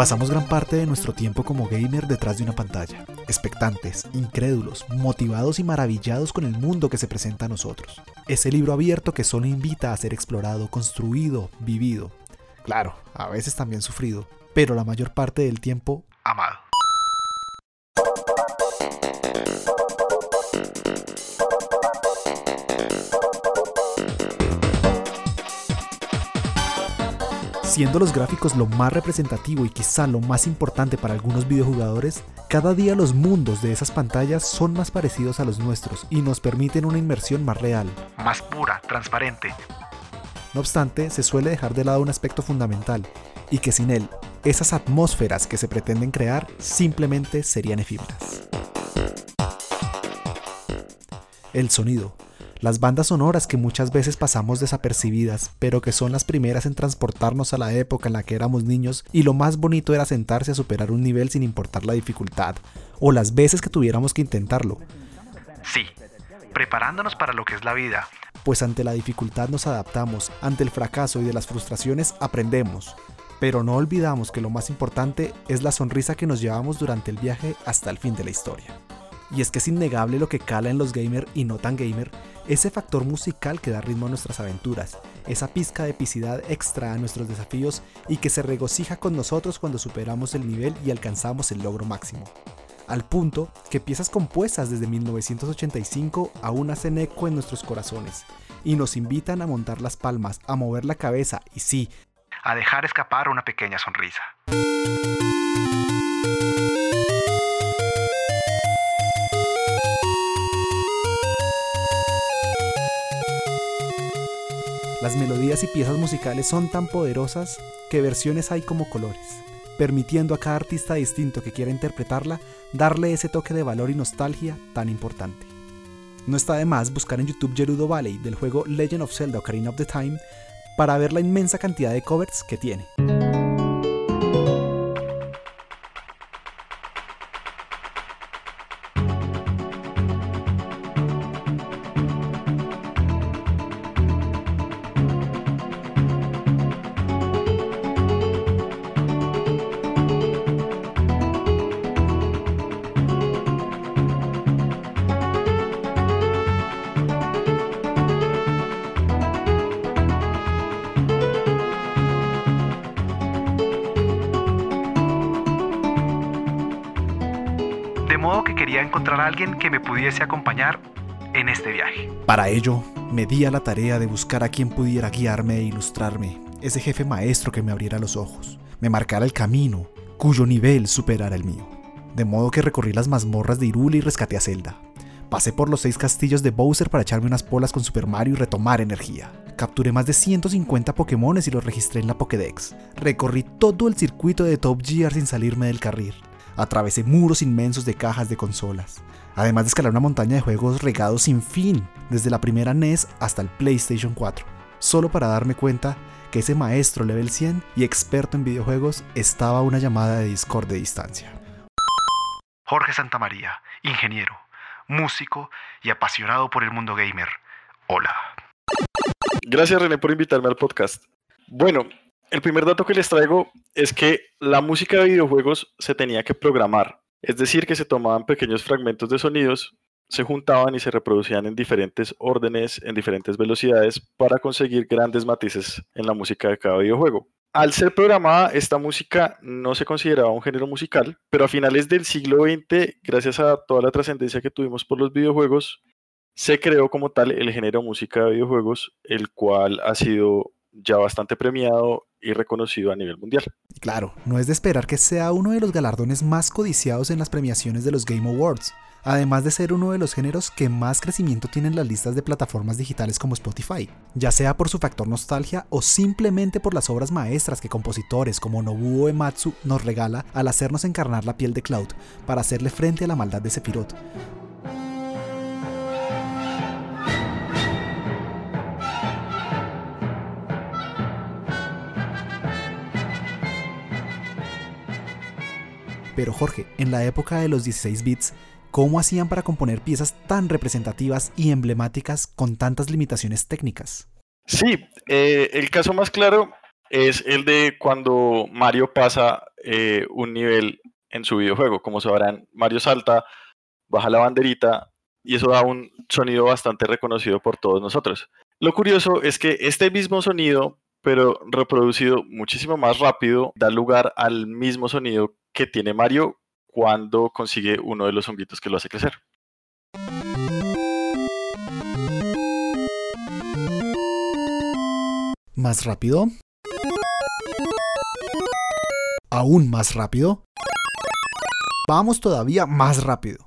Pasamos gran parte de nuestro tiempo como gamer detrás de una pantalla, expectantes, incrédulos, motivados y maravillados con el mundo que se presenta a nosotros. Ese libro abierto que solo invita a ser explorado, construido, vivido. Claro, a veces también sufrido, pero la mayor parte del tiempo Siendo los gráficos lo más representativo y quizá lo más importante para algunos videojugadores, cada día los mundos de esas pantallas son más parecidos a los nuestros y nos permiten una inmersión más real, más pura, transparente. No obstante, se suele dejar de lado un aspecto fundamental, y que sin él, esas atmósferas que se pretenden crear simplemente serían efímeras. El sonido, las bandas sonoras que muchas veces pasamos desapercibidas, pero que son las primeras en transportarnos a la época en la que éramos niños y lo más bonito era sentarse a superar un nivel sin importar la dificultad, o las veces que tuviéramos que intentarlo. Sí, preparándonos para lo que es la vida. Pues ante la dificultad nos adaptamos, ante el fracaso y de las frustraciones aprendemos. Pero no olvidamos que lo más importante es la sonrisa que nos llevamos durante el viaje hasta el fin de la historia. Y es que es innegable lo que cala en los gamer y no tan gamer, ese factor musical que da ritmo a nuestras aventuras, esa pizca de epicidad extra a nuestros desafíos y que se regocija con nosotros cuando superamos el nivel y alcanzamos el logro máximo. Al punto que piezas compuestas desde 1985 aún hacen eco en nuestros corazones y nos invitan a montar las palmas, a mover la cabeza y sí, a dejar escapar una pequeña sonrisa. Las melodías y piezas musicales son tan poderosas que versiones hay como colores, permitiendo a cada artista distinto que quiera interpretarla darle ese toque de valor y nostalgia tan importante. No está de más buscar en YouTube Gerudo Valley del juego Legend of Zelda Ocarina of the Time para ver la inmensa cantidad de covers que tiene. Modo que quería encontrar a alguien que me pudiese acompañar en este viaje. Para ello, me di a la tarea de buscar a quien pudiera guiarme e ilustrarme, ese jefe maestro que me abriera los ojos, me marcara el camino, cuyo nivel superara el mío. De modo que recorrí las mazmorras de Irule y rescaté a Zelda. Pasé por los seis castillos de Bowser para echarme unas polas con Super Mario y retomar energía. Capturé más de 150 Pokémones y los registré en la Pokédex. Recorrí todo el circuito de Top Gear sin salirme del carril. Atravesé muros inmensos de cajas de consolas, además de escalar una montaña de juegos regados sin fin, desde la primera NES hasta el PlayStation 4, solo para darme cuenta que ese maestro level 100 y experto en videojuegos estaba a una llamada de Discord de distancia. Jorge Santamaría, ingeniero, músico y apasionado por el mundo gamer. Hola. Gracias René por invitarme al podcast. Bueno, el primer dato que les traigo es que la música de videojuegos se tenía que programar, es decir, que se tomaban pequeños fragmentos de sonidos, se juntaban y se reproducían en diferentes órdenes, en diferentes velocidades, para conseguir grandes matices en la música de cada videojuego. Al ser programada, esta música no se consideraba un género musical, pero a finales del siglo XX, gracias a toda la trascendencia que tuvimos por los videojuegos, se creó como tal el género música de videojuegos, el cual ha sido ya bastante premiado y reconocido a nivel mundial. Claro, no es de esperar que sea uno de los galardones más codiciados en las premiaciones de los Game Awards, además de ser uno de los géneros que más crecimiento tienen las listas de plataformas digitales como Spotify, ya sea por su factor nostalgia o simplemente por las obras maestras que compositores como Nobuo Ematsu nos regala al hacernos encarnar la piel de Cloud para hacerle frente a la maldad de Sephiroth. Pero Jorge, en la época de los 16 bits, ¿cómo hacían para componer piezas tan representativas y emblemáticas con tantas limitaciones técnicas? Sí, eh, el caso más claro es el de cuando Mario pasa eh, un nivel en su videojuego. Como sabrán, Mario salta, baja la banderita y eso da un sonido bastante reconocido por todos nosotros. Lo curioso es que este mismo sonido, pero reproducido muchísimo más rápido, da lugar al mismo sonido que tiene Mario cuando consigue uno de los honguitos que lo hace crecer. ¿Más rápido? ¿Aún más rápido? Vamos todavía más rápido.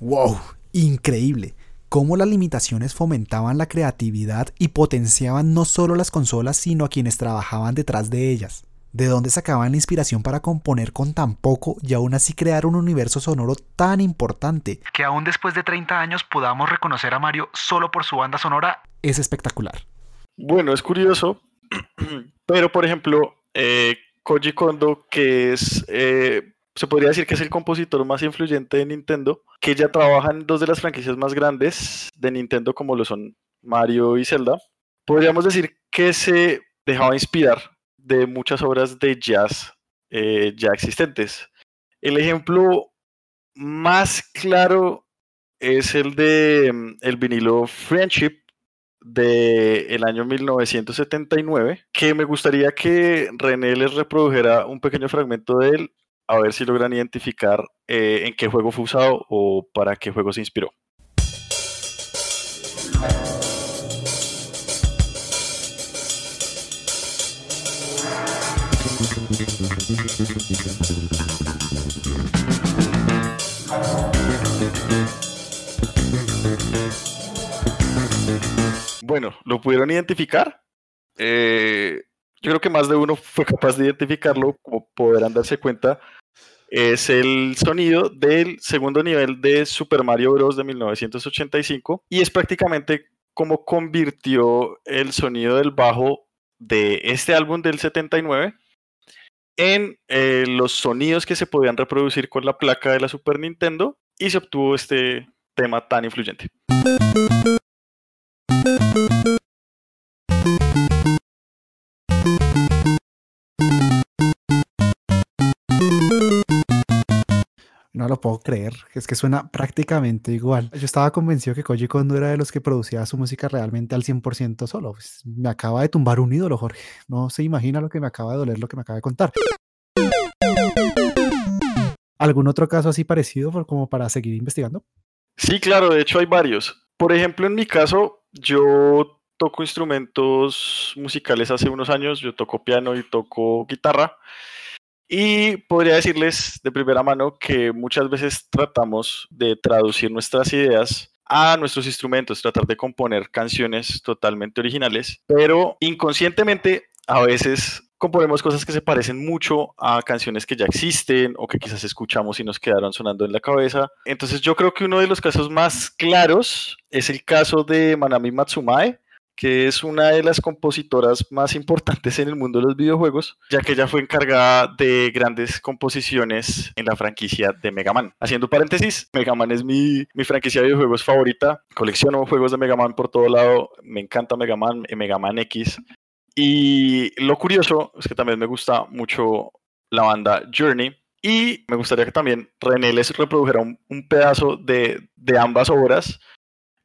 ¡Wow! Increíble. Cómo las limitaciones fomentaban la creatividad y potenciaban no solo las consolas, sino a quienes trabajaban detrás de ellas. ¿De dónde sacaban la inspiración para componer con tan poco y aún así crear un universo sonoro tan importante? Que aún después de 30 años podamos reconocer a Mario solo por su banda sonora es espectacular. Bueno, es curioso, pero por ejemplo, eh, Koji Kondo, que es, eh, se podría decir que es el compositor más influyente de Nintendo, que ya trabaja en dos de las franquicias más grandes de Nintendo, como lo son Mario y Zelda, podríamos decir que se dejaba inspirar de muchas obras de jazz eh, ya existentes. El ejemplo más claro es el de mm, el vinilo Friendship del año 1979, que me gustaría que René les reprodujera un pequeño fragmento de él, a ver si logran identificar eh, en qué juego fue usado o para qué juego se inspiró. Bueno, ¿lo pudieron identificar? Eh, yo creo que más de uno fue capaz de identificarlo, como podrán darse cuenta. Es el sonido del segundo nivel de Super Mario Bros. de 1985 y es prácticamente como convirtió el sonido del bajo de este álbum del 79 en eh, los sonidos que se podían reproducir con la placa de la Super Nintendo y se obtuvo este tema tan influyente. Puedo creer, es que suena prácticamente igual. Yo estaba convencido que Koji Kondo era de los que producía su música realmente al 100% solo. Pues, me acaba de tumbar un ídolo, Jorge. No se imagina lo que me acaba de doler, lo que me acaba de contar. ¿Algún otro caso así parecido como para seguir investigando? Sí, claro, de hecho hay varios. Por ejemplo, en mi caso, yo toco instrumentos musicales hace unos años, yo toco piano y toco guitarra. Y podría decirles de primera mano que muchas veces tratamos de traducir nuestras ideas a nuestros instrumentos, tratar de componer canciones totalmente originales, pero inconscientemente a veces componemos cosas que se parecen mucho a canciones que ya existen o que quizás escuchamos y nos quedaron sonando en la cabeza. Entonces yo creo que uno de los casos más claros es el caso de Manami Matsumae, que es una de las compositoras más importantes en el mundo de los videojuegos, ya que ella fue encargada de grandes composiciones en la franquicia de Mega Man. Haciendo paréntesis, Mega Man es mi, mi franquicia de videojuegos favorita, colecciono juegos de Mega Man por todo lado, me encanta Mega Man, Mega Man X. Y lo curioso es que también me gusta mucho la banda Journey, y me gustaría que también René les reprodujera un, un pedazo de, de, ambas obras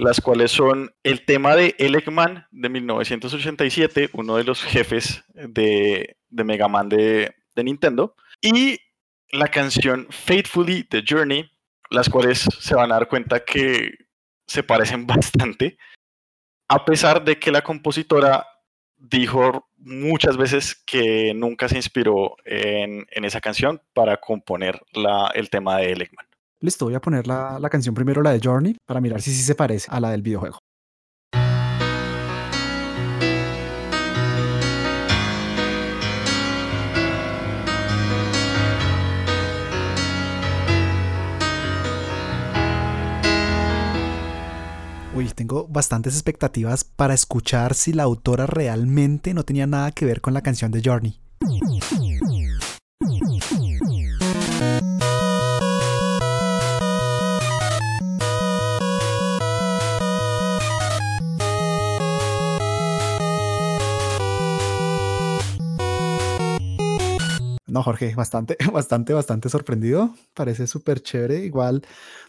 las cuales son el tema de Elecman de 1987, uno de los jefes de, Mega Man de, Nintendo, y la canción Faithfully The Journey, las cuales se van a dar cuenta que se parecen bastante, a pesar de que la compositora dijo muchas veces que nunca se inspiró en, esa canción para componer la, el tema de Elecman. Listo, voy a poner la, la canción primero, la de Journey, para mirar si sí se parece a la del videojuego. Uy, tengo bastantes expectativas para escuchar si la autora realmente no tenía nada que ver con la canción de Journey. No, Jorge, bastante, bastante, bastante sorprendido. Parece súper chévere. Igual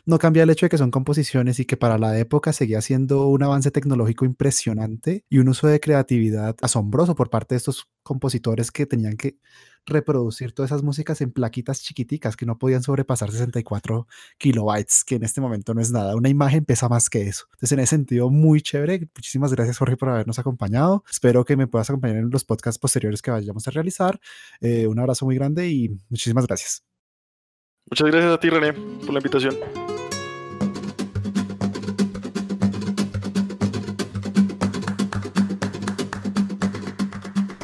no cambia el hecho de que son composiciones y que para la época seguía siendo un avance tecnológico impresionante y un uso de creatividad asombroso por parte de estos compositores que tenían que reproducir todas esas músicas en plaquitas chiquiticas que no podían sobrepasar 64 kilobytes, que en este momento no es nada. Una imagen pesa más que eso. Entonces, en ese sentido, muy chévere. Muchísimas gracias, Jorge, por habernos acompañado. Espero que me puedas acompañar en los podcasts posteriores que vayamos a realizar. Eh, un abrazo muy grande y muchísimas gracias. Muchas gracias a ti, René, por la invitación.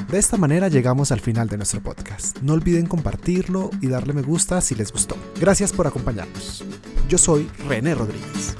De esta manera llegamos al final de nuestro podcast. No olviden compartirlo y darle me gusta si les gustó. Gracias por acompañarnos. Yo soy René Rodríguez.